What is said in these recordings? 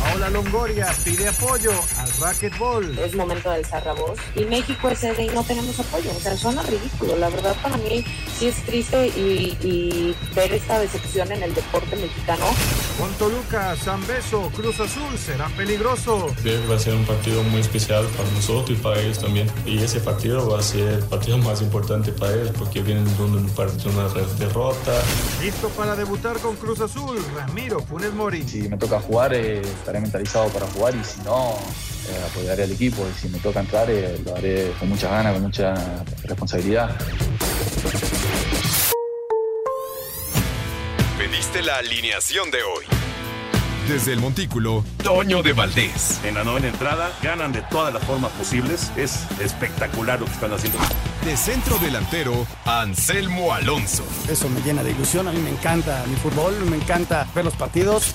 Paola Longoria pide apoyo al racquetball. Es momento de alzar la voz. Y México es sede y no tenemos apoyo. O sea, suena ridículo. La verdad, para mí sí es triste y, y ver esta decepción en el deporte mexicano. Con Toluca, San Beso, Cruz Azul será peligroso. Creo que va a ser un partido muy especial para nosotros y para ellos también. Y ese partido va a ser el partido más importante para ellos porque vienen de un partido, una derrota. Listo para debutar con Cruz Azul, Ramiro Funes Mori. Si me toca jugar, eh, estaré mentalizado para jugar y si no, eh, apoyaré al equipo. Y si me toca entrar, eh, lo haré con muchas ganas, con mucha responsabilidad. Pediste la alineación de hoy. Desde el Montículo, Toño de Valdés. En la novena entrada, ganan de todas las formas posibles. Es espectacular lo que están haciendo. De centro delantero, Anselmo Alonso. Eso me llena de ilusión. A mí me encanta mi fútbol, me encanta ver los partidos.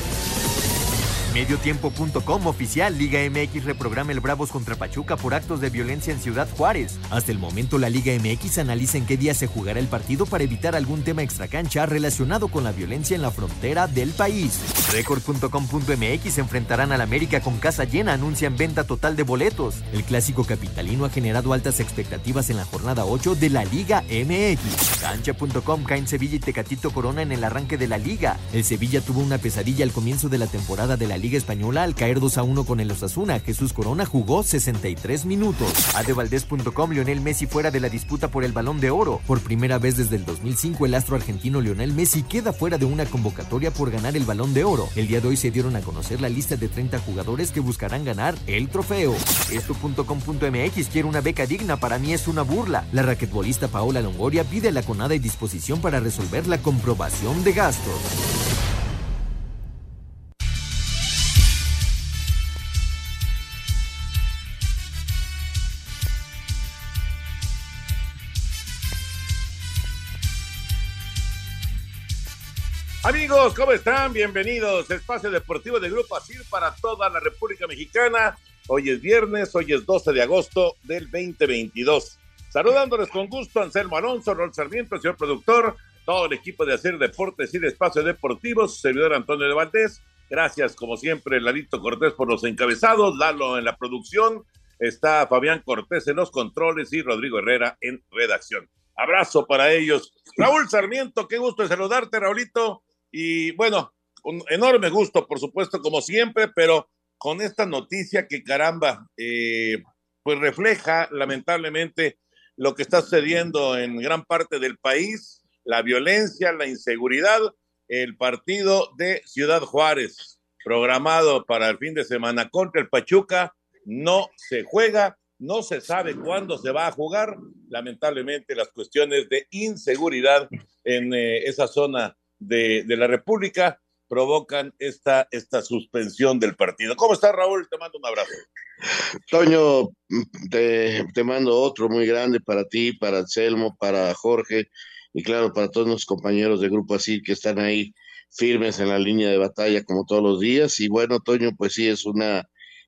Mediotiempo.com oficial Liga MX reprograma el Bravos contra Pachuca por actos de violencia en Ciudad Juárez. Hasta el momento la Liga MX analiza en qué día se jugará el partido para evitar algún tema extracancha relacionado con la violencia en la frontera del país. Record.com.mx enfrentarán al América con casa llena, anuncian venta total de boletos. El clásico capitalino ha generado altas expectativas en la jornada 8 de la Liga MX. Cancha.com caen Sevilla y Tecatito Corona en el arranque de la liga. El Sevilla tuvo una pesadilla al comienzo de la temporada de la Liga Española al caer 2 a 1 con el Osasuna. Jesús Corona jugó 63 minutos. Adevaldez.com Lionel Messi fuera de la disputa por el Balón de Oro. Por primera vez desde el 2005 el astro argentino Lionel Messi queda fuera de una convocatoria por ganar el Balón de Oro. El día de hoy se dieron a conocer la lista de 30 jugadores que buscarán ganar el trofeo. Esto.com.mx quiere una beca digna, para mí es una burla. La raquetbolista Paola Longoria pide la conada y disposición para resolver la comprobación de gastos. Amigos, ¿cómo están? Bienvenidos. Espacio Deportivo de Grupo ASIR para toda la República Mexicana. Hoy es viernes, hoy es 12 de agosto del 2022. Saludándoles con gusto, Anselmo Alonso, Rol Sarmiento, señor productor, todo el equipo de Hacer Deportes y de Espacio Deportivo, su servidor Antonio de Valdés. Gracias, como siempre, Lalito Cortés por los encabezados, Lalo en la producción, está Fabián Cortés en los controles y Rodrigo Herrera en redacción. Abrazo para ellos. Raúl Sarmiento, qué gusto saludarte, Raulito. Y bueno, un enorme gusto, por supuesto, como siempre, pero con esta noticia que caramba, eh, pues refleja lamentablemente lo que está sucediendo en gran parte del país, la violencia, la inseguridad, el partido de Ciudad Juárez, programado para el fin de semana contra el Pachuca, no se juega, no se sabe cuándo se va a jugar, lamentablemente las cuestiones de inseguridad en eh, esa zona de, de, la República provocan esta, esta suspensión del partido. ¿Cómo estás, Raúl? Te mando un abrazo. Toño, te, te mando otro muy grande para ti, para Anselmo, para Jorge y claro, para todos los compañeros de Grupo Así que están ahí firmes en la línea de batalla como todos los días. Y bueno, Toño, pues sí, es una,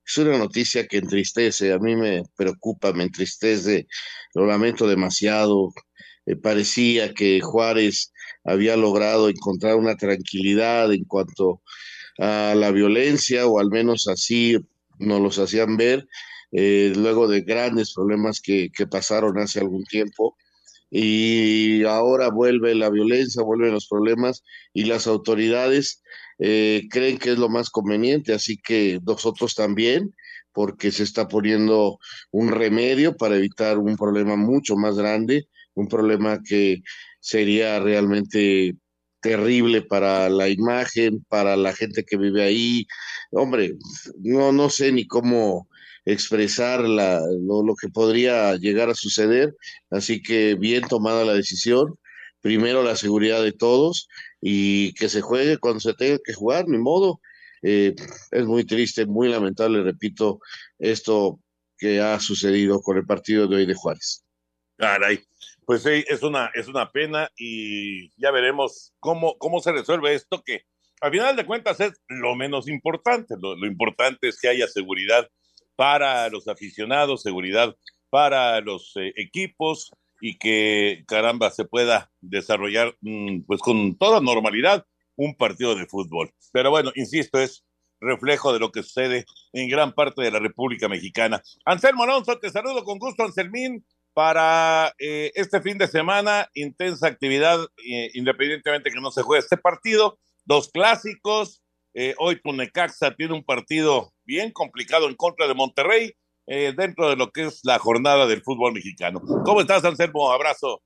es una noticia que entristece, a mí me preocupa, me entristece, lo lamento demasiado. Eh, parecía que Juárez había logrado encontrar una tranquilidad en cuanto a la violencia, o al menos así nos los hacían ver, eh, luego de grandes problemas que, que, pasaron hace algún tiempo. Y ahora vuelve la violencia, vuelven los problemas y las autoridades eh, creen que es lo más conveniente, así que nosotros también, porque se está poniendo un remedio para evitar un problema mucho más grande un problema que sería realmente terrible para la imagen, para la gente que vive ahí. Hombre, no, no sé ni cómo expresar la, lo, que podría llegar a suceder, así que bien tomada la decisión, primero la seguridad de todos y que se juegue cuando se tenga que jugar, ni modo. Eh, es muy triste, muy lamentable, repito, esto que ha sucedido con el partido de hoy de Juárez. Caray, pues sí, es una, es una pena y ya veremos cómo, cómo se resuelve esto que al final de cuentas es lo menos importante. Lo, lo importante es que haya seguridad para los aficionados, seguridad para los eh, equipos y que caramba se pueda desarrollar mmm, pues con toda normalidad un partido de fútbol. Pero bueno, insisto, es reflejo de lo que sucede en gran parte de la República Mexicana. Anselmo Alonso, te saludo con gusto, Anselmín, para eh, este fin de semana, intensa actividad, eh, independientemente que no se juegue este partido, dos clásicos, eh, hoy Punecaxa tiene un partido bien complicado en contra de Monterrey, eh, dentro de lo que es la jornada del fútbol mexicano. ¿Cómo estás, Anselmo? Abrazo.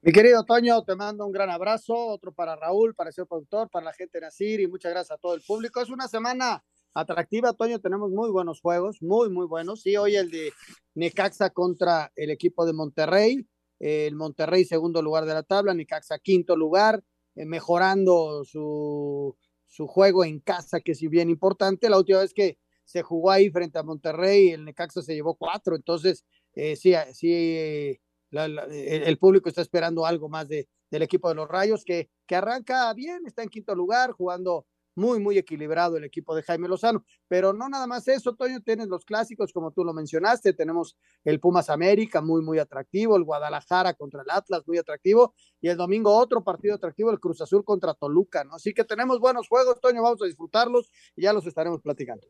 Mi querido Toño, te mando un gran abrazo, otro para Raúl, para el señor productor, para la gente de Nacir y muchas gracias a todo el público. Es una semana atractiva, Toño, tenemos muy buenos juegos, muy, muy buenos. Sí, hoy el de Necaxa contra el equipo de Monterrey, eh, el Monterrey segundo lugar de la tabla, Necaxa quinto lugar, eh, mejorando su, su juego en casa, que es bien importante. La última vez que se jugó ahí frente a Monterrey, el Necaxa se llevó cuatro, entonces eh, sí, sí el público está esperando algo más de, del equipo de los Rayos, que, que arranca bien, está en quinto lugar, jugando muy, muy equilibrado el equipo de Jaime Lozano. Pero no nada más eso, Toño, tienes los clásicos, como tú lo mencionaste, tenemos el Pumas América, muy, muy atractivo, el Guadalajara contra el Atlas, muy atractivo, y el domingo otro partido atractivo, el Cruz Azul contra Toluca, ¿no? Así que tenemos buenos juegos, Toño, vamos a disfrutarlos y ya los estaremos platicando.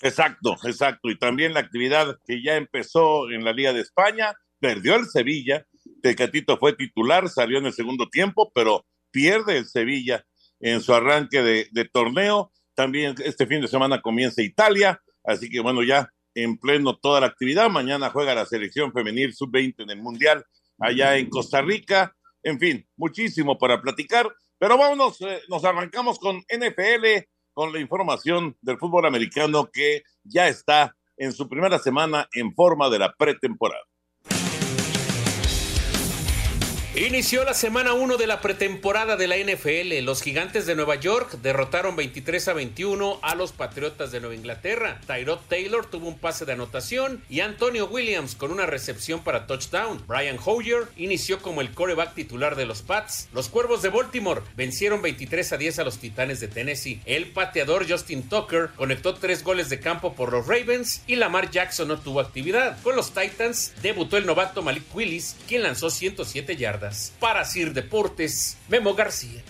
Exacto, exacto. Y también la actividad que ya empezó en la Liga de España, perdió el Sevilla, Tecatito fue titular, salió en el segundo tiempo, pero pierde el Sevilla en su arranque de, torneo. También este fin de semana comienza Italia, así que bueno, ya en pleno toda la actividad. Mañana juega la selección femenil sub-20 en el Mundial allá en Costa Rica. En fin, muchísimo para platicar, pero vámonos, eh, nos arrancamos con NFL, con la información del fútbol americano que ya está en su primera semana en forma de la pretemporada. Inició la semana 1 de la pretemporada de la NFL. Los gigantes de Nueva York derrotaron 23 a 21 a los Patriotas de Nueva Inglaterra. Tyrod Taylor tuvo un pase de anotación y Antonio Williams con una recepción para touchdown. Brian Hoyer inició como el coreback titular de los Pats. Los Cuervos de Baltimore vencieron 23 a 10 a los Titanes de Tennessee. El pateador Justin Tucker conectó tres goles de campo por los Ravens y Lamar Jackson no tuvo actividad. Con los Titans debutó el novato Malik Willis, quien lanzó 107 yardas. Para Sir Deportes, Memo García.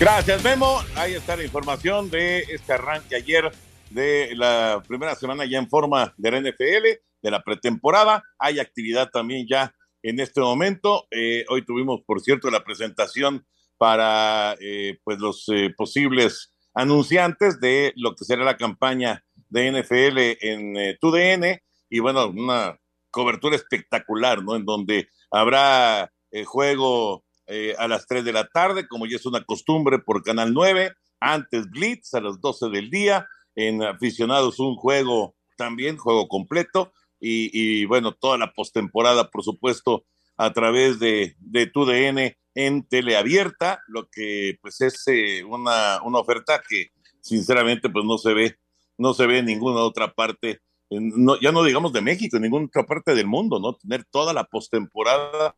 Gracias, Memo. Ahí está la información de este arranque ayer de la primera semana ya en forma de la NFL, de la pretemporada. Hay actividad también ya en este momento. Eh, hoy tuvimos, por cierto, la presentación para eh, pues los eh, posibles anunciantes de lo que será la campaña de NFL en TUDN. Y bueno, una cobertura espectacular, ¿no? En donde habrá eh, juego eh, a las 3 de la tarde, como ya es una costumbre por Canal 9, antes Blitz a las 12 del día, en aficionados un juego también, juego completo, y, bueno, toda la postemporada, por supuesto, a través de, de TUDN en teleabierta, lo que pues es eh, una, una oferta que sinceramente pues no se ve, no se ve en ninguna otra parte no, ya no digamos de México, en ninguna otra parte del mundo, ¿no? Tener toda la postemporada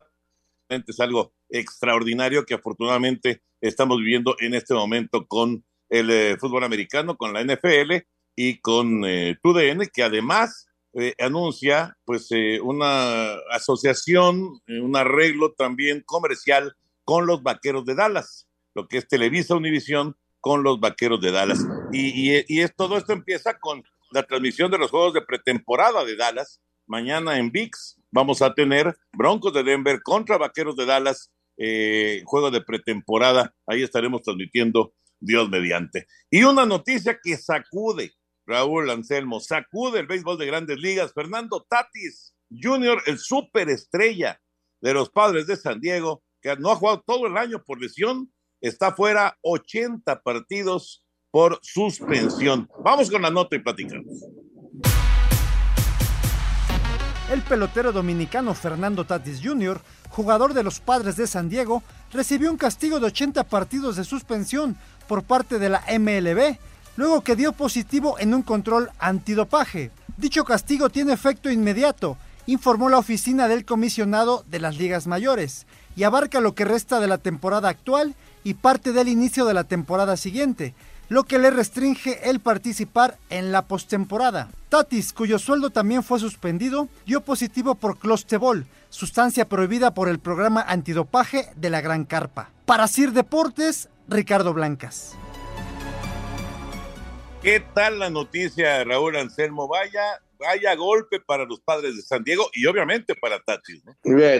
es algo extraordinario que afortunadamente estamos viviendo en este momento con el eh, fútbol americano, con la NFL y con eh, TUDN, que además eh, anuncia pues eh, una asociación, un arreglo también comercial con los Vaqueros de Dallas, lo que es Televisa Univisión con los Vaqueros de Dallas. Y, y es, todo esto empieza con la transmisión de los juegos de pretemporada de Dallas. Mañana en VIX vamos a tener Broncos de Denver contra Vaqueros de Dallas, eh, juego de pretemporada. Ahí estaremos transmitiendo Dios mediante. Y una noticia que sacude, Raúl Anselmo, sacude el béisbol de grandes ligas. Fernando Tatis Jr., el superestrella de los padres de San Diego, que no ha jugado todo el año por lesión, está fuera 80 partidos por suspensión. Vamos con la nota y platicamos. El pelotero dominicano Fernando Tatis Jr., jugador de los Padres de San Diego, recibió un castigo de 80 partidos de suspensión por parte de la MLB, luego que dio positivo en un control antidopaje. Dicho castigo tiene efecto inmediato, informó la oficina del comisionado de las ligas mayores, y abarca lo que resta de la temporada actual y parte del inicio de la temporada siguiente, lo que le restringe el participar en la postemporada. Tatis, cuyo sueldo también fue suspendido, dio positivo por clostebol, sustancia prohibida por el programa antidopaje de la Gran Carpa. Para Sir Deportes, Ricardo Blancas. ¿Qué tal la noticia, Raúl Anselmo? Vaya, vaya golpe para los padres de San Diego y obviamente para Tatis. ¿no?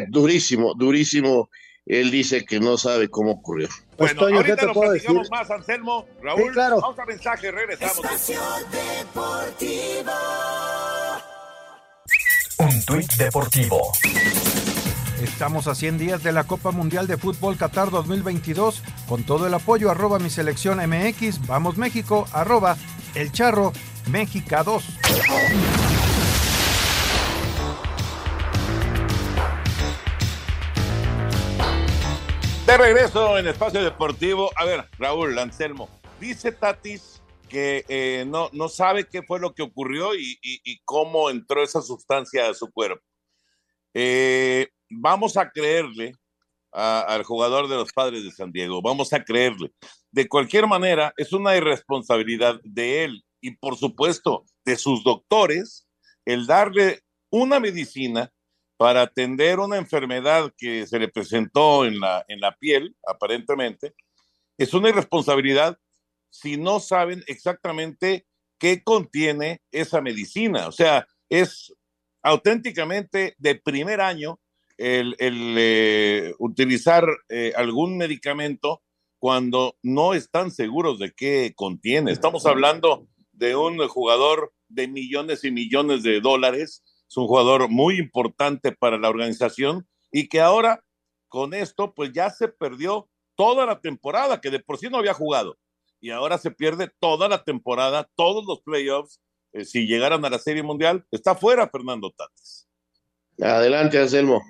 Durísimo, durísimo. Él dice que no sabe cómo ocurrió. Bueno, Toño, ahorita ¿qué te lo platicamos más, Anselmo. Raúl, sí, claro. vamos a mensaje, regresamos. Deportivo. Un tuit deportivo. Estamos a 100 días de la Copa Mundial de Fútbol Qatar 2022 con todo el apoyo arroba mi selección MX, vamos México, arroba el charro México 2. De regreso en Espacio Deportivo. A ver, Raúl, Anselmo, dice Tatis que eh, no, no sabe qué fue lo que ocurrió y, cómo entró esa sustancia a su cuerpo. Eh, vamos a creerle a, al jugador de los padres de San Diego, vamos a creerle. De cualquier manera, es una irresponsabilidad de él y por supuesto de sus doctores el darle una medicina para atender una enfermedad que se le presentó en la, en la piel, aparentemente, es una irresponsabilidad si no saben exactamente qué contiene esa medicina. O sea, es auténticamente de primer año el, el eh, utilizar eh, algún medicamento cuando no están seguros de qué contiene. Estamos hablando de un jugador de millones y millones de dólares es un jugador muy importante para la organización y que ahora con esto pues ya se perdió toda la temporada, que de por sí no había jugado. Y ahora se pierde toda la temporada, todos los playoffs. Eh, si llegaran a la Serie Mundial, está fuera Fernando Tatis. Adelante, Anselmo.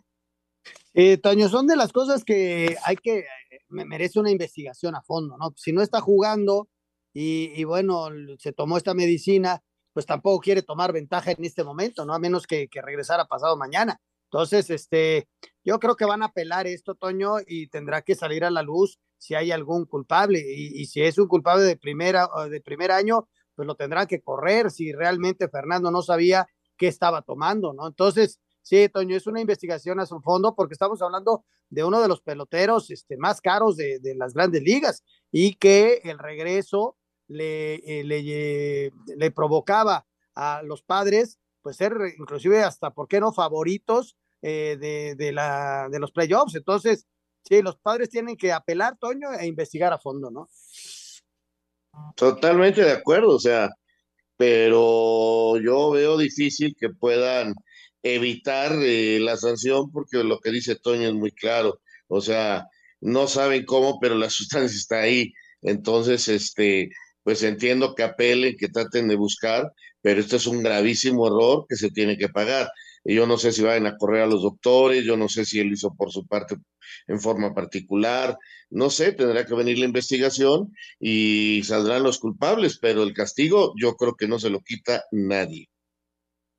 Eh, Toño, son de las cosas que hay que, me merece una investigación a fondo, ¿no? Si no está jugando y, y bueno, se tomó esta medicina, pues tampoco quiere tomar ventaja en este momento, ¿no? A menos que, regresara pasado mañana. Entonces, este, yo creo que van a apelar esto, Toño, y tendrá que salir a la luz si hay algún culpable. Y, si es un culpable de, primera, de primer año, pues lo tendrán que correr si realmente Fernando no sabía qué estaba tomando, ¿no? Entonces, sí, Toño, es una investigación a su fondo porque estamos hablando de uno de los peloteros este, más caros de las grandes ligas y que el regreso le, eh, le, le, provocaba a los padres, pues ser inclusive hasta, ¿por qué no?, favoritos eh, de, de, la, de los playoffs. Entonces, sí, los padres tienen que apelar, Toño, e investigar a fondo, ¿no? Totalmente de acuerdo, o sea, pero yo veo difícil que puedan evitar eh, la sanción porque lo que dice Toño es muy claro, o sea, no saben cómo, pero la sustancia está ahí. Entonces, este, pues entiendo que apelen, que traten de buscar, pero esto es un gravísimo error que se tiene que pagar. Y yo no sé si vayan a correr a los doctores, yo no sé si él hizo por su parte en forma particular, no sé, tendrá que venir la investigación y saldrán los culpables, pero el castigo yo creo que no se lo quita nadie.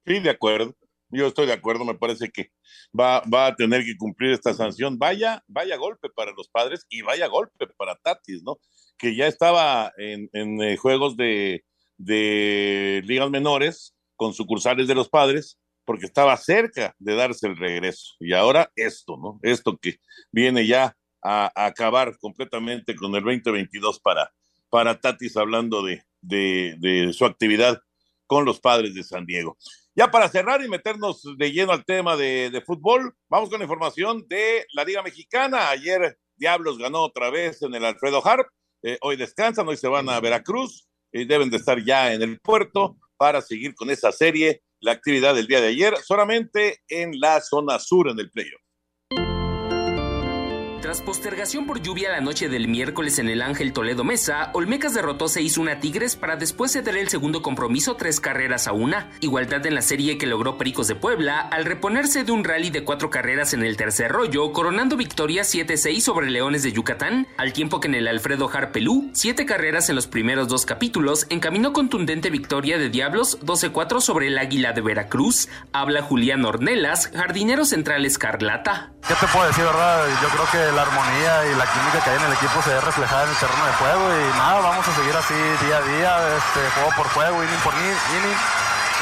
Sí, de acuerdo. Yo estoy de acuerdo, me parece que va, va a tener que cumplir esta sanción. Vaya, vaya golpe para los padres y vaya golpe para Tatis, ¿no? Que ya estaba en, eh, juegos de, ligas menores con sucursales de los padres, porque estaba cerca de darse el regreso. Y ahora esto, ¿no? Esto que viene ya a, acabar completamente con el 2022 para, para Tatis, hablando de, de, de su actividad con los padres de San Diego. Ya para cerrar y meternos de lleno al tema de, de, fútbol, vamos con la información de la Liga Mexicana. Ayer Diablos ganó otra vez en el Alfredo Harp eh, hoy descansan, hoy se van a Veracruz eh, deben de estar ya en el puerto para seguir con esa serie. La actividad del día de ayer solamente en la zona sur en el playoff. Tras postergación por lluvia la noche del miércoles en el Ángel Toledo Mesa, Olmecas derrotó 6-1 a Tigres para después ceder el segundo compromiso tres carreras a una, igualdad en la serie que logró Pericos de Puebla al reponerse de un rally de cuatro carreras en el tercer rollo, coronando victoria 7-6 sobre Leones de Yucatán, al tiempo que en el Alfredo Harpelú, siete carreras en los primeros dos capítulos, encaminó contundente victoria de Diablos 12-4 sobre el Águila de Veracruz, habla Julián Ornelas, jardinero central Escarlata. ¿Qué te puedo decir, verdad? Yo creo que la armonía y la química que hay en el equipo se ve reflejada en el terreno de juego y nada, vamos a seguir así día a día, este, juego por juego, inning por inning.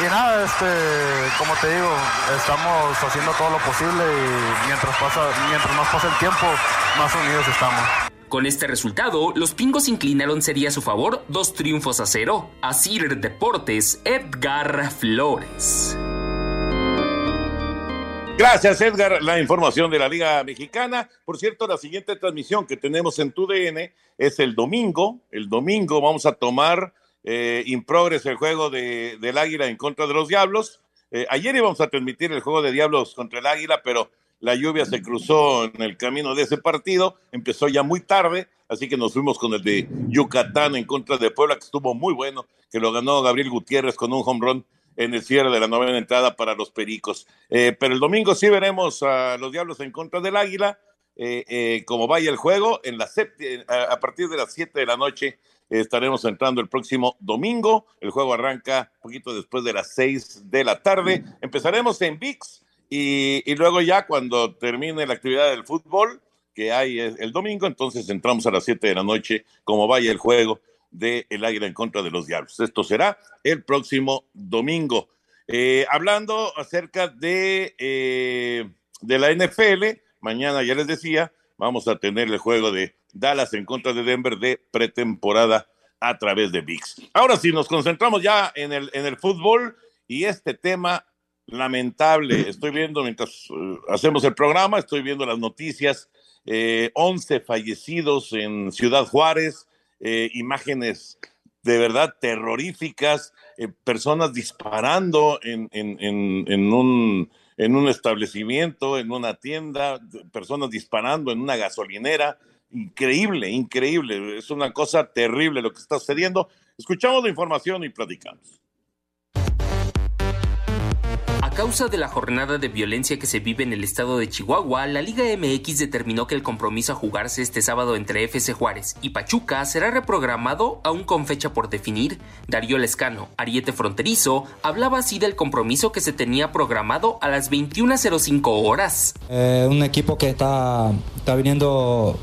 Y nada, este, como te digo, estamos haciendo todo lo posible y mientras, pasa, mientras más pasa el tiempo, más unidos estamos. Con este resultado, los pingos inclinaron sería a su favor dos triunfos a cero. Asir Deportes, Edgar Flores. Gracias, Edgar. La información de la Liga Mexicana. Por cierto, la siguiente transmisión que tenemos en TUDN es el domingo. El domingo vamos a tomar eh, in progress el juego de, del Águila en contra de los Diablos. Eh, ayer íbamos a transmitir el juego de Diablos contra el Águila, pero la lluvia se cruzó en el camino de ese partido. Empezó ya muy tarde, así que nos fuimos con el de Yucatán en contra de Puebla, que estuvo muy bueno, que lo ganó Gabriel Gutiérrez con un home run en el cierre de la novena entrada para los Pericos. Eh, pero el domingo sí veremos a los Diablos en contra del Águila, eh, eh, como vaya el juego, en la a, a partir de las 7 de la noche estaremos entrando el próximo domingo. El juego arranca un poquito después de las 6 de la tarde. Empezaremos en VIX y, y luego ya cuando termine la actividad del fútbol que hay el domingo, entonces entramos a las 7 de la noche, como vaya el juego de el Águila en contra de los Diablos. Esto será el próximo domingo. Eh, hablando acerca de, eh, de la NFL, mañana ya les decía, vamos a tener el juego de Dallas en contra de Denver de pretemporada a través de VIX. Ahora sí, nos concentramos ya en el, en el fútbol y este tema lamentable. Estoy viendo mientras uh, hacemos el programa, estoy viendo las noticias, eh, 11 fallecidos en Ciudad Juárez, eh, imágenes de verdad terroríficas, eh, personas disparando en, en, en, en, un, en un establecimiento, en una tienda, personas disparando en una gasolinera. Increíble, increíble. Es una cosa terrible lo que está sucediendo. Escuchamos la información y platicamos. A causa de la jornada de violencia que se vive en el estado de Chihuahua, la Liga MX determinó que el compromiso a jugarse este sábado entre FC Juárez y Pachuca será reprogramado aún con fecha por definir. Darío Lescano, ariete fronterizo, hablaba así del compromiso que se tenía programado a las 21.05 horas. Eh, un equipo que está, está viniendo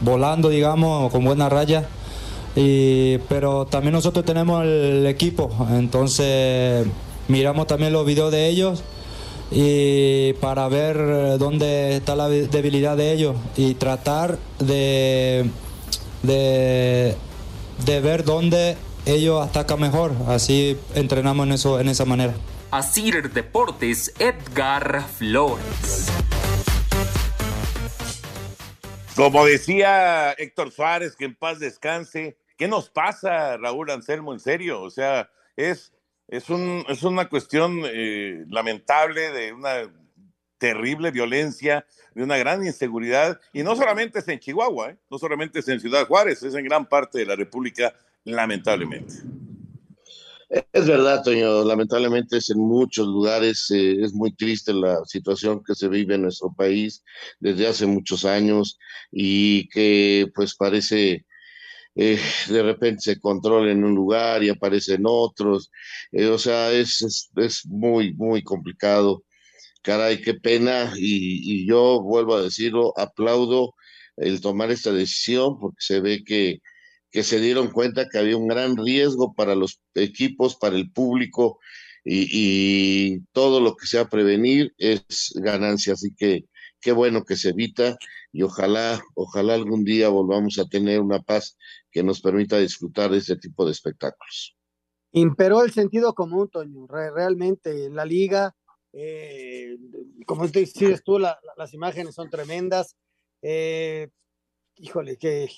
volando, digamos, con buena raya. Y, pero también nosotros tenemos el equipo, entonces miramos también los videos de ellos y para ver dónde está la debilidad de ellos y tratar de, de, de ver dónde ellos atacan mejor. Así entrenamos en, eso, en esa manera. Asir Deportes, Edgar Flores. Como decía Héctor Suárez, que en paz descanse. ¿Qué nos pasa, Raúl Anselmo? En serio, o sea, es es, un, es una cuestión eh, lamentable de una terrible violencia, de una gran inseguridad, y no solamente es en Chihuahua, ¿eh? no solamente es en Ciudad Juárez, es en gran parte de la República, lamentablemente. Es verdad, Toño, lamentablemente es en muchos lugares, eh, es muy triste la situación que se vive en nuestro país desde hace muchos años y que pues parece eh, de repente se controla en un lugar y aparece en otros. Eh, o sea, es, es, es, muy, muy complicado. Caray, qué pena. Y, y, yo vuelvo a decirlo, aplaudo el tomar esta decisión porque se ve que, que se dieron cuenta que había un gran riesgo para los equipos, para el público. Y, y todo lo que sea prevenir es ganancia. Así que qué bueno que se evita y ojalá, ojalá algún día volvamos a tener una paz que nos permita disfrutar de este tipo de espectáculos. Imperó el sentido común, Toño, realmente la liga, eh, como dices tú, la, las imágenes son tremendas. Eh, híjole, que,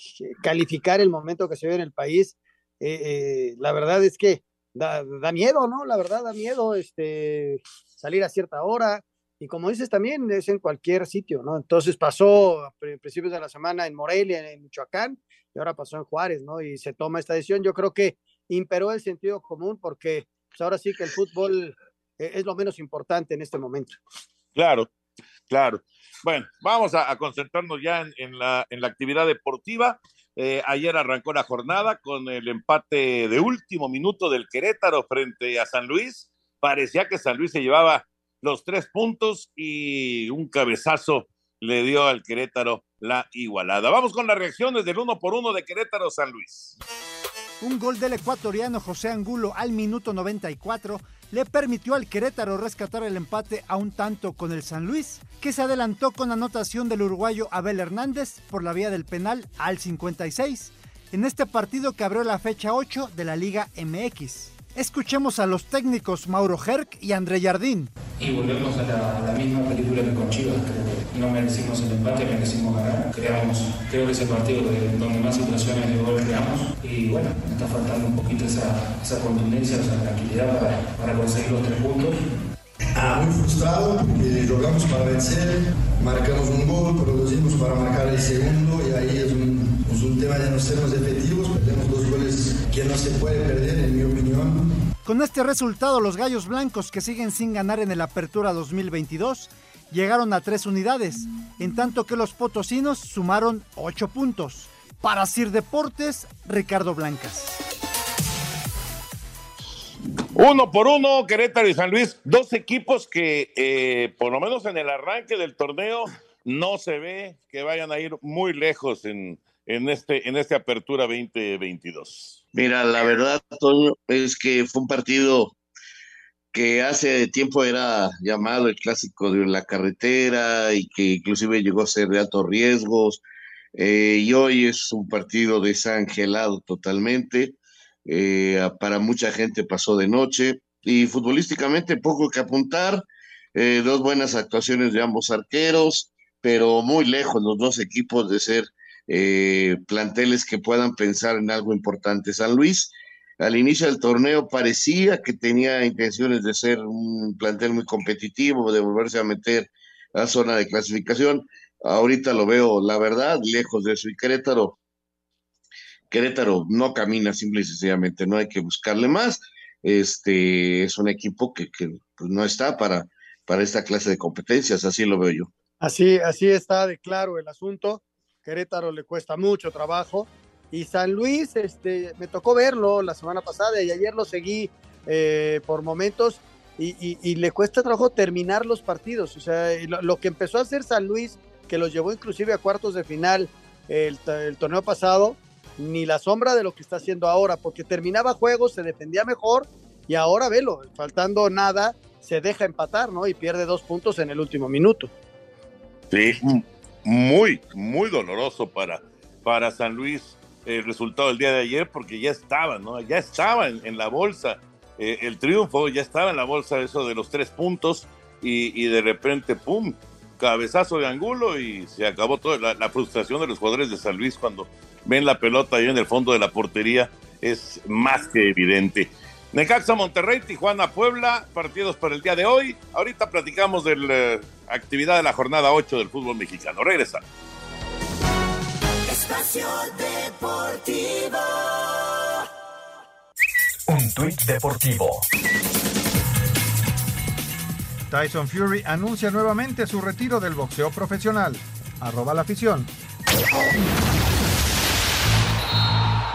calificar el momento que se ve en el país, eh, la verdad es que da, da, miedo, ¿no? La verdad da miedo este, salir a cierta hora. Y como dices también, es en cualquier sitio, ¿no? Entonces pasó a principios de la semana en Morelia, en Michoacán, y ahora pasó en Juárez, ¿no? Y se toma esta decisión. Yo creo que imperó el sentido común porque pues ahora sí que el fútbol es lo menos importante en este momento. Claro, claro. Bueno, vamos a, concentrarnos ya en, en, la, en la actividad deportiva. Eh, ayer arrancó la jornada con el empate de último minuto del Querétaro frente a San Luis. Parecía que San Luis se llevaba los tres puntos y un cabezazo le dio al Querétaro la igualada. Vamos con las reacciones del uno por uno de Querétaro San Luis. Un gol del ecuatoriano José Angulo al minuto 94 le permitió al Querétaro rescatar el empate a un tanto con el San Luis, que se adelantó con anotación del uruguayo Abel Hernández por la vía del penal al 56, en este partido que abrió la fecha 8 de la Liga MX. Escuchemos a los técnicos Mauro Herc y André Jardín. Y volvemos a la, a la misma película que con Chivas. Creo que no merecimos el empate, merecimos ganar. Creamos, creo que ese partido de, donde más situaciones de gol creamos. Y bueno, me está faltando un poquito esa, esa contundencia, esa tranquilidad para, para conseguir los tres puntos. Ah, muy frustrado porque jugamos para vencer, marcamos un gol, producimos para marcar el segundo y ahí es un, es un tema de no sermos efectivos, que no se puede perder en mi opinión. Con este resultado los Gallos Blancos que siguen sin ganar en el Apertura 2022 llegaron a tres unidades, en tanto que los potosinos sumaron ocho puntos. Para Sir Deportes, Ricardo Blancas. Uno por uno, Querétaro y San Luis, dos equipos que eh, por lo menos en el arranque del torneo no se ve que vayan a ir muy lejos en, en este en esta apertura 2022. Mira, la verdad, Toño, es que fue un partido que hace tiempo era llamado el clásico de la carretera y que inclusive llegó a ser de altos riesgos. Eh, y hoy es un partido desangelado totalmente eh, para mucha gente pasó de noche y futbolísticamente poco que apuntar, eh, dos buenas actuaciones de ambos arqueros, pero muy lejos los dos equipos de ser eh, planteles que puedan pensar en algo importante. San Luis al inicio del torneo parecía que tenía intenciones de ser un plantel muy competitivo, de volverse a meter a zona de clasificación. Ahorita lo veo, la verdad, lejos de eso. Y Querétaro Querétaro no camina simple y sencillamente, no hay que buscarle más. Este es un equipo que, que pues, no está para, para esta clase de competencias, así lo veo yo. Así, así está de claro el asunto. Querétaro le cuesta mucho trabajo. Y San Luis, este, me tocó verlo la semana pasada y ayer lo seguí eh, por momentos y, y, le cuesta trabajo terminar los partidos. O sea, lo, lo, que empezó a hacer San Luis, que los llevó inclusive a cuartos de final el, el torneo pasado, ni la sombra de lo que está haciendo ahora, porque terminaba juegos, se defendía mejor y ahora velo, faltando nada, se deja empatar, ¿no? Y pierde dos puntos en el último minuto. Sí, muy, muy doloroso para, para San Luis el resultado del día de ayer, porque ya estaba, ¿no? Ya estaba en, en la bolsa eh, el triunfo, ya estaba en la bolsa eso de los tres puntos y, y de repente, ¡pum! cabezazo de Angulo y se acabó toda la, la, frustración de los jugadores de San Luis cuando ven la pelota ahí en el fondo de la portería es más que evidente. Necaxa Monterrey, Tijuana Puebla, partidos para el día de hoy. Ahorita platicamos de la actividad de la jornada 8 del fútbol mexicano. Regresa. Espacio Deportivo. Un tuit deportivo. Tyson Fury anuncia nuevamente su retiro del boxeo profesional. Arroba la afición.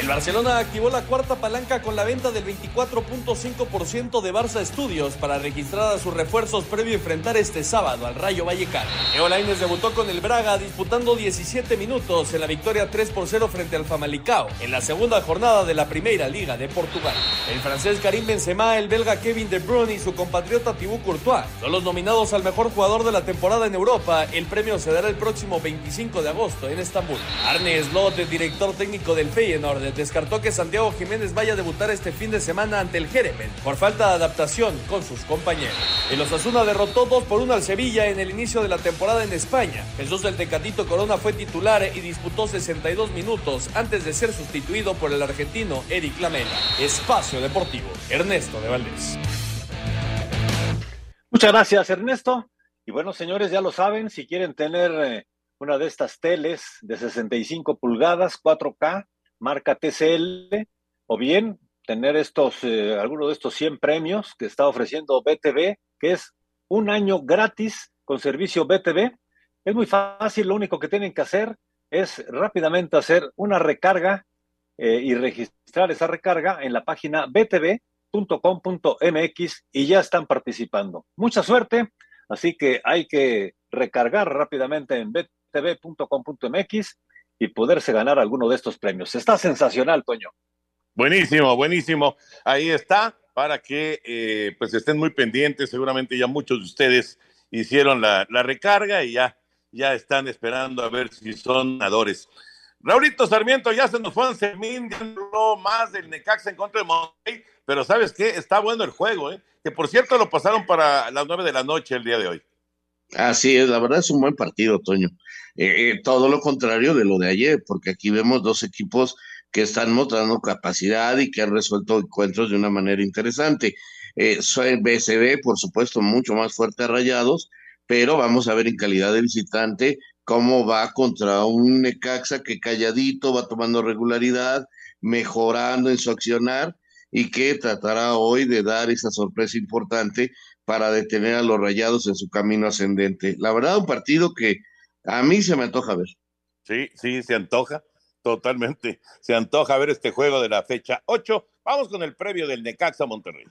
El Barcelona activó la cuarta palanca con la venta del 24.5% de Barça Studios para registrar a sus refuerzos previo a enfrentar este sábado al Rayo Vallecano. Leo Lainez debutó con el Braga disputando 17 minutos en la victoria 3 por 0 frente al Famalicao en la segunda jornada de la Primera Liga de Portugal. El francés Karim Benzema, el belga Kevin De Bruyne y su compatriota Thibaut Courtois son los nominados al mejor jugador de la temporada en Europa. El premio se dará el próximo 25 de agosto en Estambul. Arne Slot, el director técnico del Feyenoord, descartó que Santiago Jiménez vaya a debutar este fin de semana ante el Jeremen por falta de adaptación con sus compañeros. El Osasuna derrotó 2 por 1 al Sevilla en el inicio de la temporada en España. Jesús del Tecatito Corona fue titular y disputó 62 minutos antes de ser sustituido por el argentino Eric Lamela. Espacio Deportivo, Ernesto de Valdés. Muchas gracias, Ernesto. Y bueno, señores, ya lo saben, si quieren tener eh, una de estas teles de 65 pulgadas, 4K, marca TCL, o bien tener estos, eh, de estos 100 premios que está ofreciendo BTV, que es un año gratis con servicio BTV. Es muy fácil, lo único que tienen que hacer es rápidamente hacer una recarga eh, y registrar esa recarga en la página btv.com.mx y ya están participando. Mucha suerte, así que hay que recargar rápidamente en btv.com.mx y poderse ganar alguno de estos premios. Está sensacional, Toño. Buenísimo, buenísimo. Ahí está, para que eh, pues estén muy pendientes. Seguramente ya muchos de ustedes hicieron la, la recarga y ya, ya están esperando a ver si son ganadores. Raulito Sarmiento, ya se nos fue Anselmín, no más del Necaxa en contra de Monterrey, pero ¿sabes qué? Está bueno el juego, ¿eh? Que por cierto lo pasaron para las nueve de la noche el día de hoy. Así es, la verdad es un buen partido, Toño. Eh, eh, todo lo contrario de lo de ayer, porque aquí vemos dos equipos que están mostrando capacidad y que han resuelto encuentros de una manera interesante. Eh, BCB, por supuesto, mucho más fuerte a Rayados, pero vamos a ver en calidad de visitante cómo va contra un Necaxa que calladito va tomando regularidad, mejorando en su accionar y que tratará hoy de dar esa sorpresa importante para detener a los Rayados en su camino ascendente. La verdad, un partido que a mí se me antoja ver. Sí, sí, se antoja. Totalmente. Se antoja ver este juego de la fecha 8. Vamos con el previo del Necaxa Monterrey.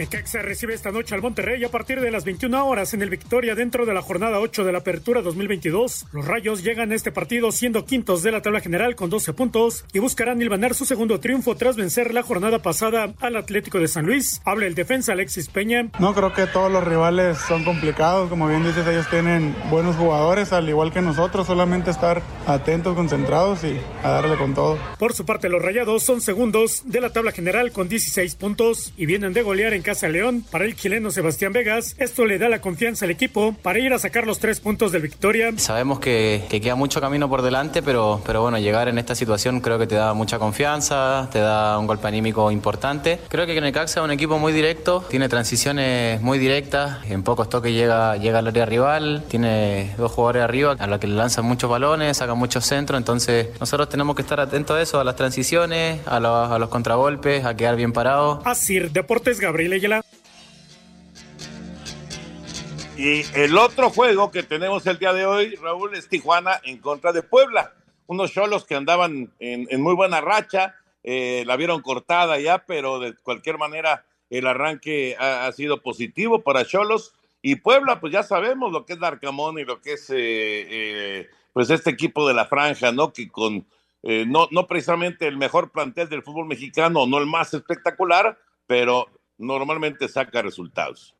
Necaxa recibe esta noche al Monterrey a partir de las 21 horas en el Victoria dentro de la jornada 8 de la Apertura 2022. Los Rayos llegan a este partido siendo quintos de la tabla general con 12 puntos y buscarán ilvanar su segundo triunfo tras vencer la jornada pasada al Atlético de San Luis. Habla el defensa Alexis Peña. No creo que todos los rivales son complicados, como bien dices, ellos tienen buenos jugadores al igual que nosotros, solamente estar atentos, concentrados y a darle con todo. Por su parte, los Rayados son segundos de la tabla general con 16 puntos y vienen de golear en Casa León para el chileno Sebastián Vegas. Esto le da la confianza al equipo para ir a sacar los tres puntos del Victoria. Sabemos que, que, queda mucho camino por delante, pero, pero bueno, llegar en esta situación creo que te da mucha confianza, te da un golpe anímico importante. Creo que Necaxa es un equipo muy directo, tiene transiciones muy directas, en pocos toques llega, llega al área rival, tiene dos jugadores arriba a los que le lanzan muchos balones, sacan muchos centros, entonces nosotros tenemos que estar atentos a eso, a las transiciones, a los, a los contragolpes, a quedar bien parados. Así, Deportes Gabriel Y el otro juego que tenemos el día de hoy, Raúl, es Tijuana en contra de Puebla. Unos cholos que andaban en, muy buena racha, eh, la vieron cortada ya, pero de cualquier manera el arranque ha, sido positivo para Cholos. Y Puebla, pues ya sabemos lo que es Darcamón y lo que es eh, eh, pues este equipo de la franja, ¿no? Que con no, no precisamente el mejor plantel del fútbol mexicano, no el más espectacular, pero normalmente saca resultados.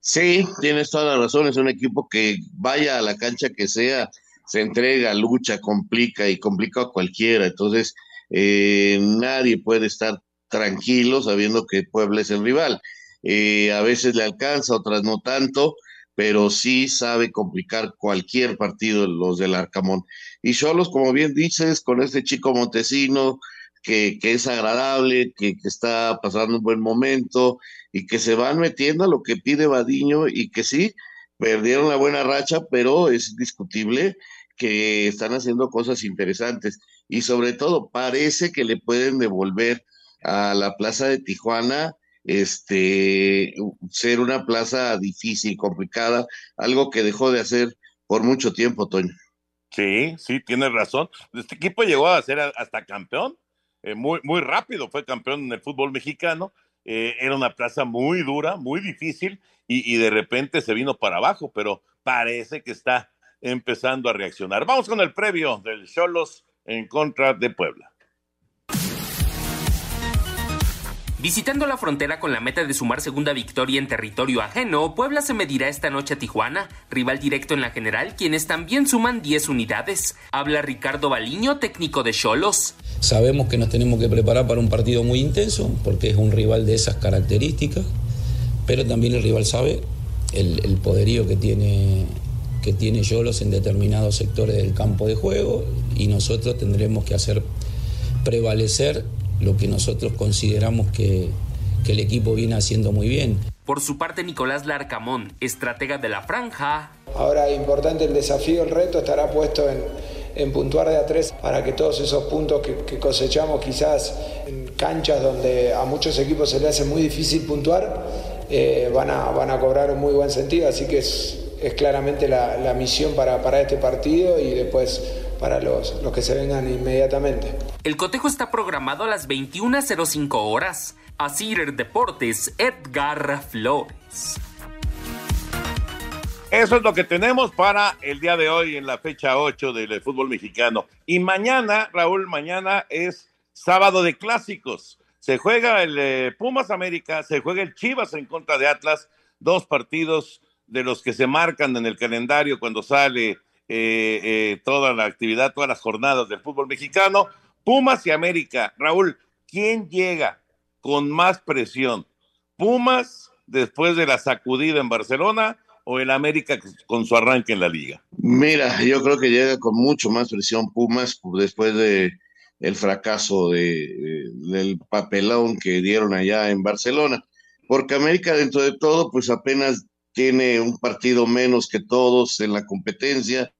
Sí, tienes toda la razón, es un equipo que vaya a la cancha que sea, se entrega, lucha, complica y complica a cualquiera. Entonces, eh, nadie puede estar tranquilo sabiendo que Puebla es el rival. Eh, a veces le alcanza, otras no tanto, pero sí sabe complicar cualquier partido los del Arcamón. Y Solos, como bien dices, con este chico Montesino, que, es agradable, que, está pasando un buen momento y que se van metiendo a lo que pide Badiño y que sí, perdieron la buena racha, pero es discutible que están haciendo cosas interesantes y sobre todo parece que le pueden devolver a la plaza de Tijuana este ser una plaza difícil, complicada, algo que dejó de hacer por mucho tiempo, Toño. Sí, sí, tienes razón. Este equipo llegó a ser hasta campeón eh, muy, muy rápido, fue campeón en el fútbol mexicano, eh, era una plaza muy dura, muy difícil, y, y, de repente se vino para abajo, pero parece que está empezando a reaccionar. Vamos con el previo del Cholos en contra de Puebla. Visitando la frontera con la meta de sumar segunda victoria en territorio ajeno, Puebla se medirá esta noche a Tijuana, rival directo en la general, quienes también suman 10 unidades. Habla Ricardo Baliño, técnico de Cholos. Sabemos que nos tenemos que preparar para un partido muy intenso, porque es un rival de esas características, pero también el rival sabe el, poderío que tiene que tiene Yolos en determinados sectores del campo de juego y nosotros tendremos que hacer prevalecer lo que nosotros consideramos que, que el equipo viene haciendo muy bien. Por su parte, Nicolás Larcamón, estratega de la franja. Ahora, importante el desafío, el reto estará puesto en, en puntuar de a tres para que todos esos puntos que, que, cosechamos quizás en canchas donde a muchos equipos se les hace muy difícil puntuar, eh, van, a, van a cobrar un muy buen sentido. Así que es, es claramente la, la misión para, para este partido y después para los, los que se vengan inmediatamente. El cotejo está programado a las 21.05 horas. Asir Deportes, Edgar Flores. Eso es lo que tenemos para el día de hoy en la fecha 8 del fútbol mexicano. Y mañana, Raúl, mañana es sábado de clásicos. Se juega el eh, Pumas América, se juega el Chivas en contra de Atlas, dos partidos de los que se marcan en el calendario cuando sale eh, eh, toda la actividad, todas las jornadas del fútbol mexicano. Pumas y América. Raúl, ¿quién llega con más presión? ¿Pumas después de la sacudida en Barcelona o el América con su arranque en la liga? Mira, yo creo que llega con mucho más presión Pumas después de el fracaso de, del papelón que dieron allá en Barcelona, porque América dentro de todo pues apenas tiene un partido menos que todos en la competencia,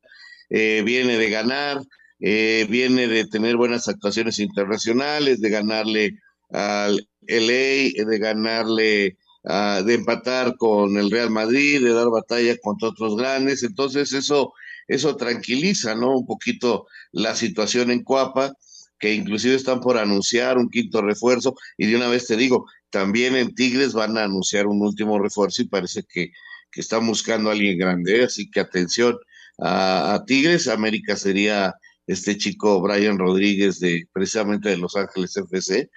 eh, viene de ganar, eh, viene de tener buenas actuaciones internacionales, de ganarle al LA, de ganarle, uh, de empatar con el Real Madrid, de dar batalla contra otros grandes, entonces eso, eso tranquiliza, ¿no? Un poquito la situación en Cuapa, que inclusive están por anunciar un quinto refuerzo, y de una vez te digo, también en Tigres van a anunciar un último refuerzo y parece que, que están buscando a alguien grande, ¿eh? así que atención a, Tigres, América sería este chico Brian Rodríguez de precisamente de Los Ángeles FC,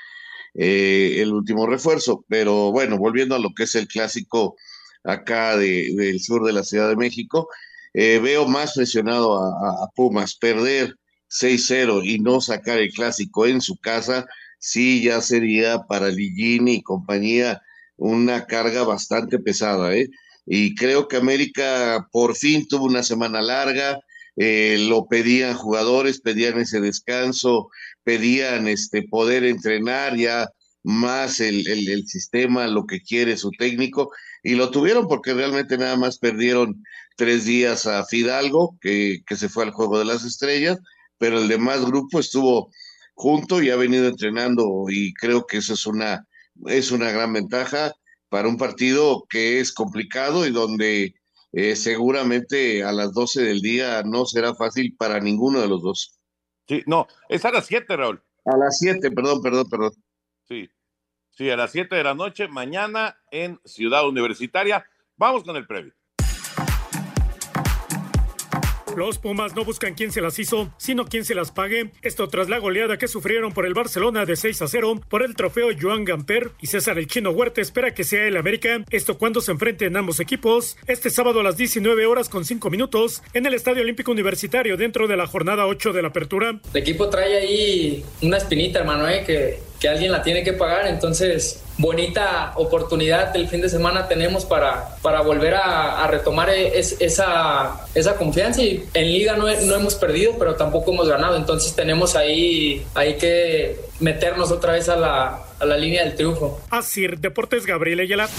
eh, el último refuerzo. Pero bueno, volviendo a lo que es el clásico acá de, del sur de la Ciudad de México, eh, veo más presionado a Pumas perder 6-0 y no sacar el clásico en su casa, sí ya sería para Ligini y compañía una carga bastante pesada, ¿eh? Y creo que América por fin tuvo una semana larga, eh, lo pedían jugadores, pedían ese descanso, pedían este poder entrenar ya más el, el, el, sistema, lo que quiere su técnico, y lo tuvieron porque realmente nada más perdieron tres días a Fidalgo, que, que se fue al Juego de las Estrellas, pero el demás grupo estuvo junto y ha venido entrenando, y creo que eso es una, es una gran ventaja para un partido que es complicado y donde eh, seguramente a las 12 del día no será fácil para ninguno de los dos. Sí, no, es a las 7, Raúl. A las 7, perdón, perdón, perdón. Sí, sí, a las 7 de la noche, mañana en Ciudad Universitaria. Vamos con el previo. Los Pumas no buscan quién se las hizo, sino quién se las pague. Esto tras la goleada que sufrieron por el Barcelona de 6 a 0 por el trofeo Joan Gamper y César el Chino Huerta espera que sea el América. Esto cuando se enfrenten ambos equipos. Este sábado a las 19 horas con 5 minutos en el Estadio Olímpico Universitario dentro de la jornada 8 de la apertura. El equipo trae ahí una espinita, hermano, ¿eh? que, que alguien la tiene que pagar. Entonces, bonita oportunidad el fin de semana tenemos para, para volver a, retomar es, esa, esa confianza y en liga no, no, hemos perdido pero tampoco hemos ganado entonces tenemos ahí, ahí que meternos otra vez a la, a la línea del triunfo. Así, Deportes Gabriel Ayala.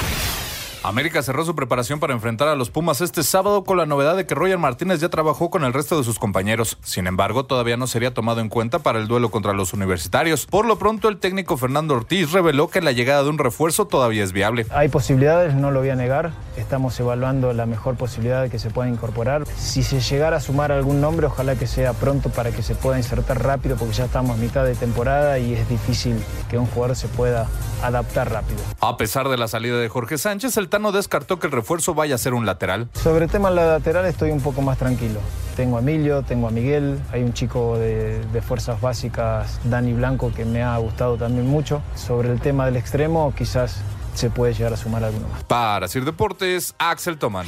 América cerró su preparación para enfrentar a los Pumas este sábado con la novedad de que Roger Martínez ya trabajó con el resto de sus compañeros. Sin embargo, todavía no sería tomado en cuenta para el duelo contra los universitarios. Por lo pronto, el técnico Fernando Ortiz reveló que la llegada de un refuerzo todavía es viable. Hay posibilidades, no lo voy a negar. Estamos evaluando la mejor posibilidad de que se pueda incorporar. Si se llegara a sumar algún nombre, ojalá que sea pronto para que se pueda insertar rápido, porque ya estamos a mitad de temporada y es difícil que un jugador se pueda adaptar rápido. A pesar de la salida de Jorge Sánchez, el el Tano descartó que el refuerzo vaya a ser un lateral. Sobre el tema lateral estoy un poco más tranquilo. Tengo a Emilio, tengo a Miguel, hay un chico de, de fuerzas básicas, Dani Blanco, que me ha gustado también mucho. Sobre el tema del extremo, quizás se puede llegar a sumar alguno más. Para Sir Deportes, Axel Toman.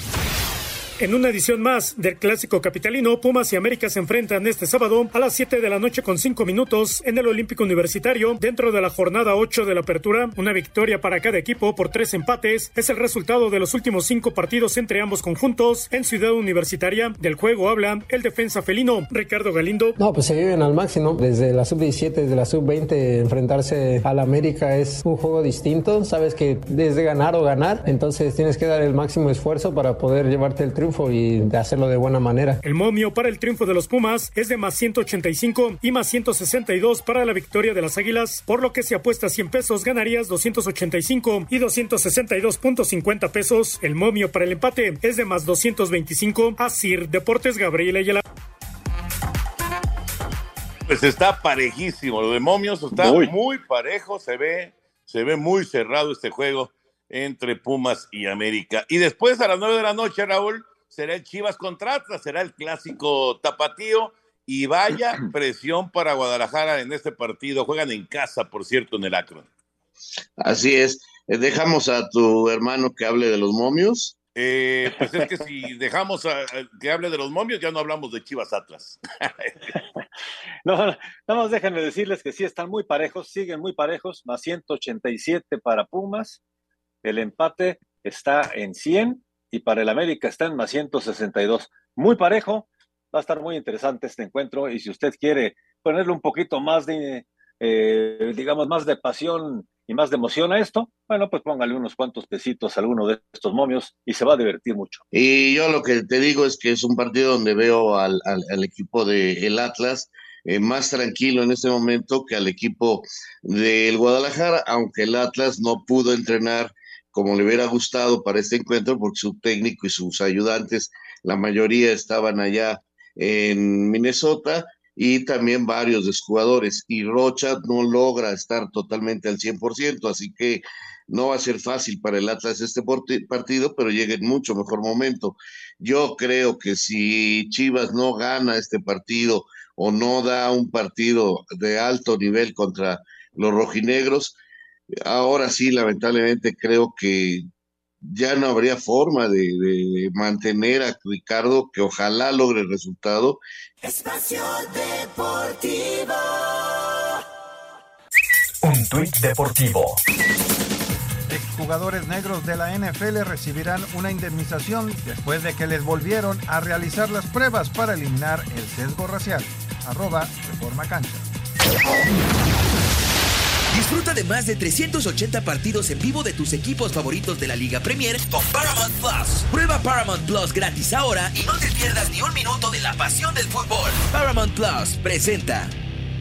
En una edición más del Clásico Capitalino, Pumas y América se enfrentan este sábado a las 7 de la noche con 5 minutos en el Olímpico Universitario dentro de la jornada 8 de la apertura. Una victoria para cada equipo por tres empates es el resultado de los últimos cinco partidos entre ambos conjuntos en Ciudad Universitaria. Del juego habla el defensa felino Ricardo Galindo. No, pues se viven al máximo. Desde la sub-17, desde la sub-20, enfrentarse al América es un juego distinto. Sabes que desde ganar o ganar, entonces tienes que dar el máximo esfuerzo para poder llevarte el triunfo y de hacerlo de buena manera. El momio para el triunfo de los Pumas es de más 185 y más 162 para la victoria de las Águilas, por lo que si apuestas 100 pesos ganarías 285 y 262.50 pesos. El momio para el empate es de más 225. Asir Deportes Gabriel Ayala. Pues está parejísimo, lo de momios está Muy. muy, parejo, se ve, se ve muy cerrado este juego entre Pumas y América. Y después a las nueve de la noche, Raúl, será el Chivas contra Atlas, será el clásico tapatío y vaya presión para Guadalajara en este partido. Juegan en casa, por cierto, en el Akron. Así es. Eh, Dejamos a tu hermano que hable de los momios. Eh, pues es que si dejamos a- a que hable de los momios, ya no hablamos de Chivas Atlas. No, nada más déjenme decirles que sí están muy parejos, siguen muy parejos, más 187 para Pumas, el empate está en 100 y para el América está en más 162. Muy parejo, va a estar muy interesante este encuentro y si usted quiere ponerle un poquito más de, eh, digamos, más de pasión y más de emoción a esto, bueno, pues póngale unos cuantos pesitos a alguno de estos momios y se va a divertir mucho. Y yo lo que te digo es que es un partido donde veo al, al- equipo del el Atlas eh, más tranquilo en este momento que al equipo del Guadalajara, aunque el Atlas no pudo entrenar como le hubiera gustado para este encuentro, porque su técnico y sus ayudantes, la mayoría estaban allá en Minnesota y también varios de sus jugadores. Y Rocha no logra estar totalmente al 100%, así que no va a ser fácil para el Atlas este partido, pero llega en mucho mejor momento. Yo creo que si Chivas no gana este partido o no da un partido de alto nivel contra los rojinegros, ahora sí, lamentablemente creo que ya no habría forma de, de mantener a Ricardo, que ojalá logre el resultado. Espacio Deportivo. Un tuit deportivo. Exjugadores negros de la NFL recibirán una indemnización después de que les volvieron a realizar las pruebas para eliminar el sesgo racial. Arroba Reforma Cancha. Disfruta de más de 380 partidos en vivo de tus equipos favoritos de la Liga Premier con Paramount Plus. Prueba Paramount Plus gratis ahora y no te pierdas ni un minuto de la pasión del fútbol. Paramount Plus presenta.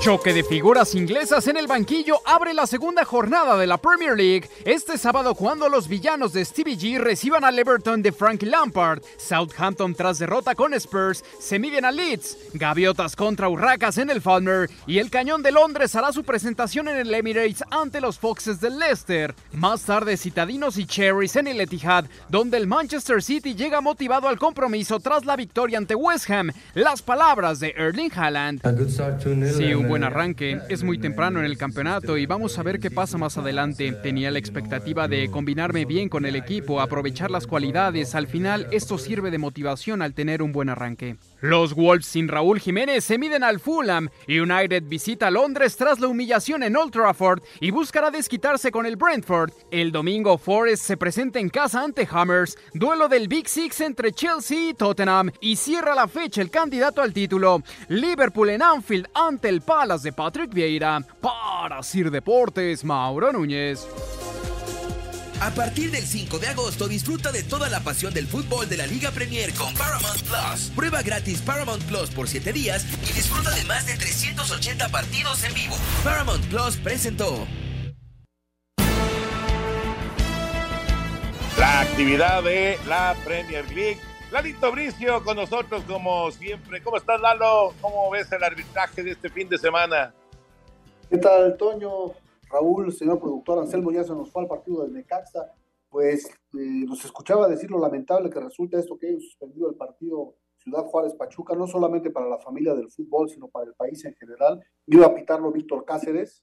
Choque de figuras inglesas en el banquillo abre la segunda jornada de la Premier League este sábado cuando los villanos de Stevie G reciban al Everton de Frank Lampard. Southampton tras derrota con Spurs se miden a Leeds. Gaviotas contra Urracas en el Falmer y el Cañón de Londres hará su presentación en el Emirates ante los Foxes del Leicester. Más tarde Citadinos y Cherries en el Etihad donde el Manchester City llega motivado al compromiso tras la victoria ante West Ham. Las palabras de Erling Haaland. Buen arranque. Es muy temprano en el campeonato y vamos a ver qué pasa más adelante. Tenía la expectativa de combinarme bien con el equipo, aprovechar las cualidades. Al final, esto sirve de motivación al tener un buen arranque. Los Wolves sin Raúl Jiménez se miden al Fulham. United visita Londres tras la humillación en Old Trafford y buscará desquitarse con el Brentford. El domingo Forest se presenta en casa ante Hammers, duelo del Big Six entre Chelsea y Tottenham y cierra la fecha el candidato al título. Liverpool en Anfield ante el Palace de Patrick Vieira. Para Sir Deportes, Mauro Núñez. A partir del 5 de agosto disfruta de toda la pasión del fútbol de la Liga Premier con Paramount Plus. Prueba gratis Paramount Plus por 7 días y disfruta de más de 380 partidos en vivo. Paramount Plus presentó. La actividad de la Premier League. Lalito Bricio con nosotros como siempre. ¿Cómo estás, Lalo? ¿Cómo ves el arbitraje de este fin de semana? ¿Qué tal, Toño? Raúl, señor productor Anselmo, ya se nos fue al partido del Necaxa. Pues eh, nos escuchaba decir lo lamentable que resulta esto que hayan suspendido el partido Ciudad Juárez Pachuca, no solamente para la familia del fútbol, sino para el país en general. Iba a pitarlo Víctor Cáceres,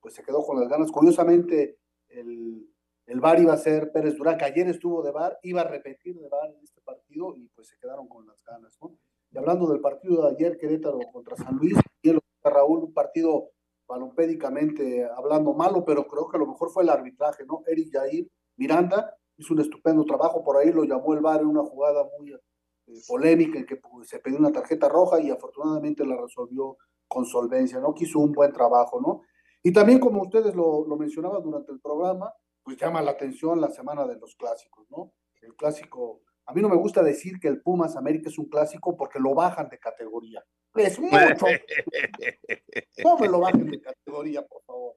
pues se quedó con las ganas. Curiosamente, el, el VAR iba a ser Pérez Durán, que ayer estuvo de VAR, iba a repetir de VAR en este partido y pues se quedaron con las ganas, ¿no? Y hablando del partido de ayer, Querétaro contra San Luis, y Raúl, un partido balompédicamente hablando malo, pero creo que lo mejor fue el arbitraje, ¿no? Eric Jair Miranda hizo un estupendo trabajo, por ahí lo llamó el VAR en una jugada muy eh, polémica en que pues, se pidió una tarjeta roja y afortunadamente la resolvió con solvencia, ¿no? Que hizo un buen trabajo, ¿no? Y también, como ustedes lo, lo mencionaban durante el programa, pues llama la atención la semana de los clásicos, ¿no? El clásico, a mí no me gusta decir que el Pumas América es un clásico porque lo bajan de categoría. Es mucho. no me lo bajen de categoría, por favor.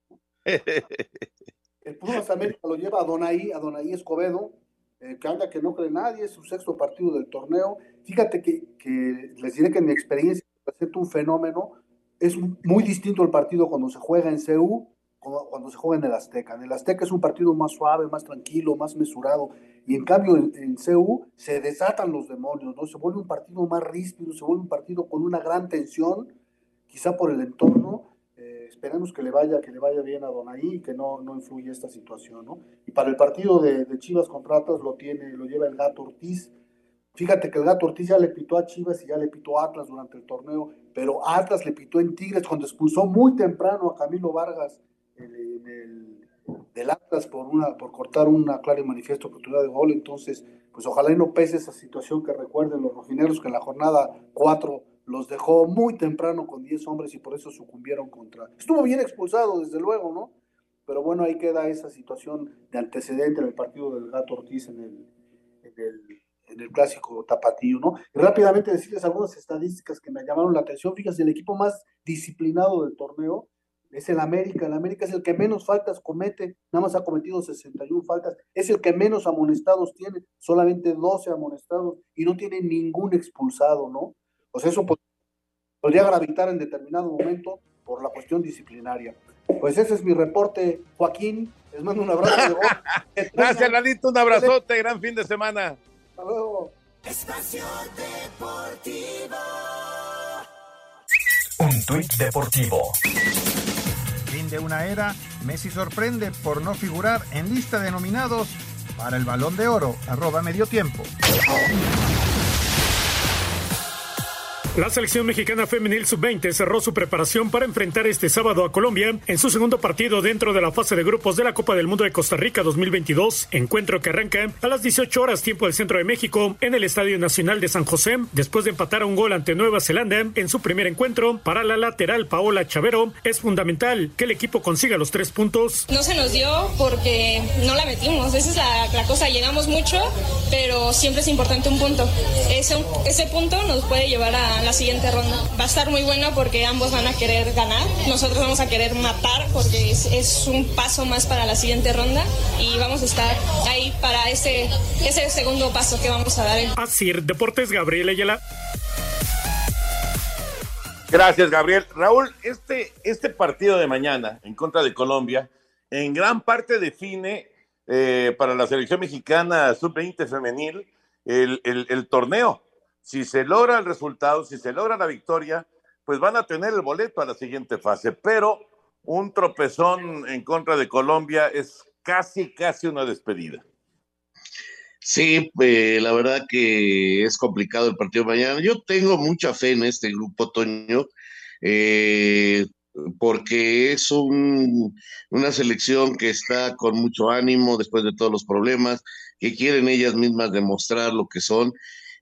El Pumas América lo lleva a Donaí, a Donaí Escobedo, eh, que anda que no cree nadie, es su sexto partido del torneo. Fíjate que, que les diré que en mi experiencia presenta un fenómeno. Es muy distinto el partido cuando se juega en CEU cuando se juega en el Azteca. En el Azteca es un partido más suave, más tranquilo, más mesurado. Y en cambio en, en CU se desatan los demonios, ¿no? Se vuelve un partido más ríspido, se vuelve un partido con una gran tensión, quizá por el entorno. Eh, esperemos que le vaya, que le vaya bien a Donaí y que no, no influya esta situación, ¿no? Y para el partido de, de Chivas contra Atlas lo tiene, lo lleva el Gato Ortiz. Fíjate que el Gato Ortiz ya le pitó a Chivas y ya le pitó a Atlas durante el torneo, pero Atlas le pitó en Tigres cuando expulsó muy temprano a Camilo Vargas en el, del Atlas por, una, por cortar una clara y manifiesta oportunidad de gol. Entonces, pues ojalá y no pese esa situación que recuerden los rojineros que en la jornada 4 los dejó muy temprano con 10 hombres y por eso sucumbieron contra. Estuvo bien expulsado, desde luego, ¿no? Pero bueno, ahí queda esa situación de antecedente en el partido del Gato Ortiz en el, en el, clásico tapatío, ¿no? Y rápidamente decirles algunas estadísticas que me llamaron la atención. Fíjense, el equipo más disciplinado del torneo es el América. El América es el que menos faltas comete, nada más ha cometido 61 faltas. Es el que menos amonestados tiene, solamente 12 amonestados y no tiene ningún expulsado, ¿no? Pues eso podría gravitar en determinado momento por la cuestión disciplinaria. Pues ese es mi reporte, Joaquín. Les mando un abrazo. De Gracias, Lalito. Un abrazote. Gran fin de semana. Hasta luego. Espacio Deportivo. Un tuit deportivo fin de una era, Messi sorprende por no figurar en lista de nominados para el balón de oro, arroba medio tiempo. La selección mexicana femenil sub-20 cerró su preparación para enfrentar este sábado a Colombia en su segundo partido dentro de la fase de grupos de la Copa del Mundo de Costa Rica 2022, encuentro que arranca a las 18 horas tiempo del centro de México en el Estadio Nacional de San José, después de empatar un gol ante Nueva Zelanda en su primer encuentro. Para la lateral Paola Chavero es fundamental que el equipo consiga los tres puntos. No se nos dio porque no la metimos, esa es la, la cosa, llegamos mucho, pero siempre es importante un punto. Ese, ese punto nos puede llevar a la siguiente ronda. Va a estar muy bueno porque ambos van a querer ganar. Nosotros vamos a querer matar porque es, es un paso más para la siguiente ronda y vamos a estar ahí para ese, ese segundo paso que vamos a dar. Así, Deportes Gabriel Ayala. Gracias, Gabriel. Raúl, este, este partido de mañana en contra de Colombia, en gran parte define eh, para la selección mexicana sub-20 femenil el, el, el torneo si se logra el resultado, si se logra la victoria, pues van a tener el boleto a la siguiente fase. Pero un tropezón en contra de Colombia es casi, casi una despedida. Sí, eh, la verdad que es complicado el partido de mañana. Yo tengo mucha fe en este grupo, Toño, eh, porque es un, una selección que está con mucho ánimo después de todos los problemas, que quieren ellas mismas demostrar lo que son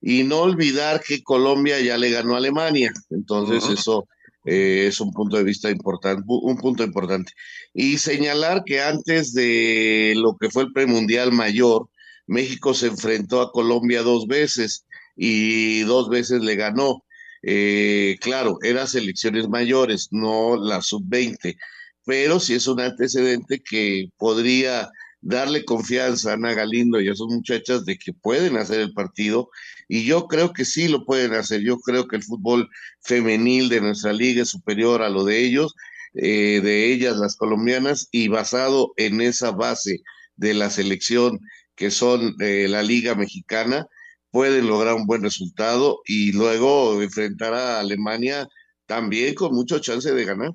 y no olvidar que Colombia ya le ganó a Alemania, entonces uh -huh. eso eh, es un punto de vista importante, un punto importante. Y señalar que antes de lo que fue el premundial mayor, México se enfrentó a Colombia dos veces y dos veces le ganó. Eh, claro, eran selecciones mayores, no la sub-20, pero sí es un antecedente que podría darle confianza a Ana Galindo y a sus muchachas de que pueden hacer el partido y yo creo que sí lo pueden hacer. Yo creo que el fútbol femenil de nuestra liga es superior a lo de ellos, eh, de ellas las colombianas y basado en esa base de la selección que son eh, la liga mexicana, pueden lograr un buen resultado y luego enfrentar a Alemania también con mucho chance de ganar.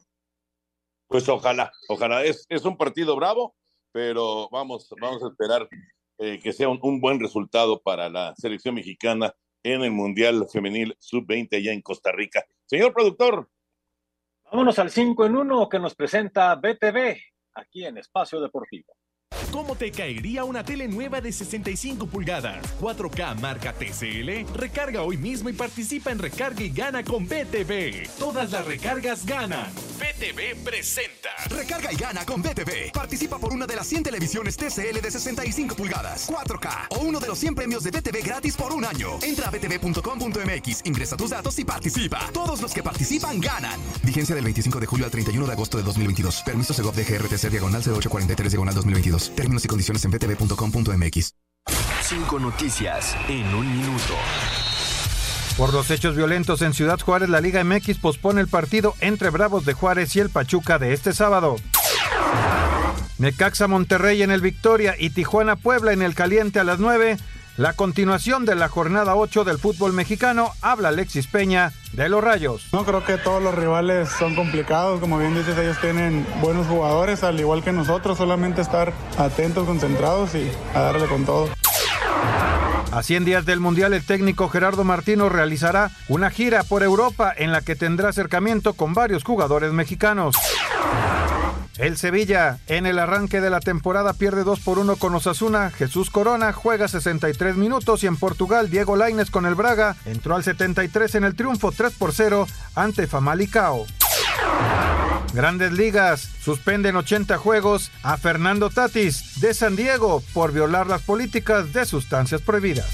Pues ojalá, ojalá. Es, es un partido bravo, pero vamos, vamos a esperar eh, que sea un, buen resultado para la selección mexicana en el Mundial Femenil Sub-20 allá en Costa Rica. Señor productor. Vámonos al 5 en 1 que nos presenta BTV aquí en Espacio Deportivo. ¿Cómo te caería una tele nueva de 65 pulgadas? 4K marca TCL. Recarga hoy mismo y participa en Recarga y Gana con BTV. Todas las recargas ganan. BTV presenta. Recarga y gana con BTV. Participa por una de las 100 televisiones TCL de 65 pulgadas, 4K o uno de los 100 premios de BTV gratis por un año. Entra a btv.com.mx, ingresa tus datos y participa. Todos los que participan ganan. Vigencia del 25 de julio al 31 de agosto de 2022. Permiso Segov de GRTC diagonal 0843 diagonal 2022. Términos y condiciones en btv.com.mx. Cinco noticias en un minuto. Por los hechos violentos en Ciudad Juárez, la Liga MX pospone el partido entre Bravos de Juárez y el Pachuca de este sábado. Necaxa Monterrey en el Victoria y Tijuana Puebla en el Caliente a las 9 la continuación de la jornada 8 del fútbol mexicano, habla Alexis Peña de los Rayos. No creo que todos los rivales son complicados, como bien dices, ellos tienen buenos jugadores, al igual que nosotros, solamente estar atentos, concentrados y a darle con todo. A 100 días del Mundial, el técnico Gerardo Martino realizará una gira por Europa en la que tendrá acercamiento con varios jugadores mexicanos. El Sevilla en el arranque de la temporada pierde 2 por 1 con Osasuna. Jesús Corona juega 63 minutos y en Portugal Diego Laines con el Braga entró al 73 en el triunfo 3 por 0 ante Famalicao. Grandes ligas suspenden 80 juegos a Fernando Tatis de San Diego por violar las políticas de sustancias prohibidas.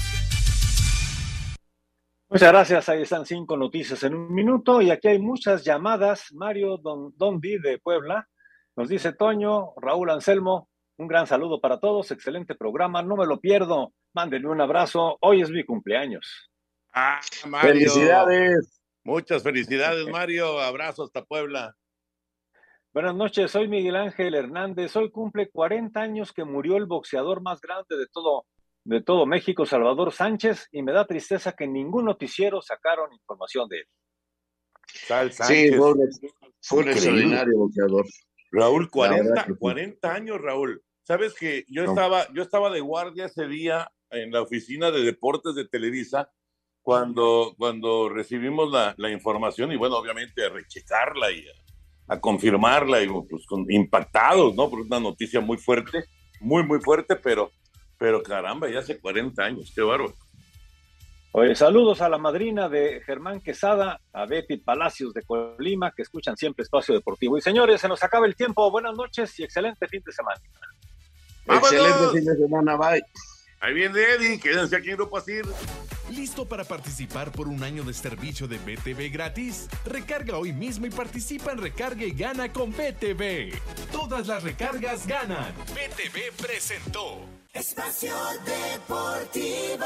Muchas gracias. Ahí están cinco noticias en un minuto y aquí hay muchas llamadas. Mario Don, Don de Puebla nos dice Toño, Raúl Anselmo, un gran saludo para todos, excelente programa, no me lo pierdo, mándenme un abrazo, hoy es mi cumpleaños. Ah, Mario. Felicidades. Muchas felicidades, Mario, abrazo hasta Puebla. Buenas noches, soy Miguel Ángel Hernández, hoy cumple 40 años que murió el boxeador más grande de todo, de todo México, Salvador Sánchez, y me da tristeza que ningún noticiero sacaron información de él. Sí, fue un extraordinario boxeador. Raúl, 40, 40 años, Raúl. Sabes que yo estaba, yo estaba de guardia ese día en la oficina de deportes de Televisa cuando, cuando recibimos la, la información y bueno, obviamente a rechecarla y a, confirmarla y pues con, impactados, ¿no? Por una noticia muy fuerte, muy, muy fuerte, pero, pero caramba, ya hace 40 años, qué bárbaro. Oye, saludos a la madrina de Germán Quesada, a Betty Palacios de Colima, que escuchan siempre Espacio Deportivo. Y señores, se nos acaba el tiempo. Buenas noches y excelente fin de semana. Excelente fin de semana, bye. Ahí viene Eddie, quédense aquí en Grupo Asir. ¿Listo para participar por un año de servicio de BTV gratis? Recarga hoy mismo y participa en Recarga y Gana con BTV. Todas las recargas ganan. BTV presentó Espacio Deportivo.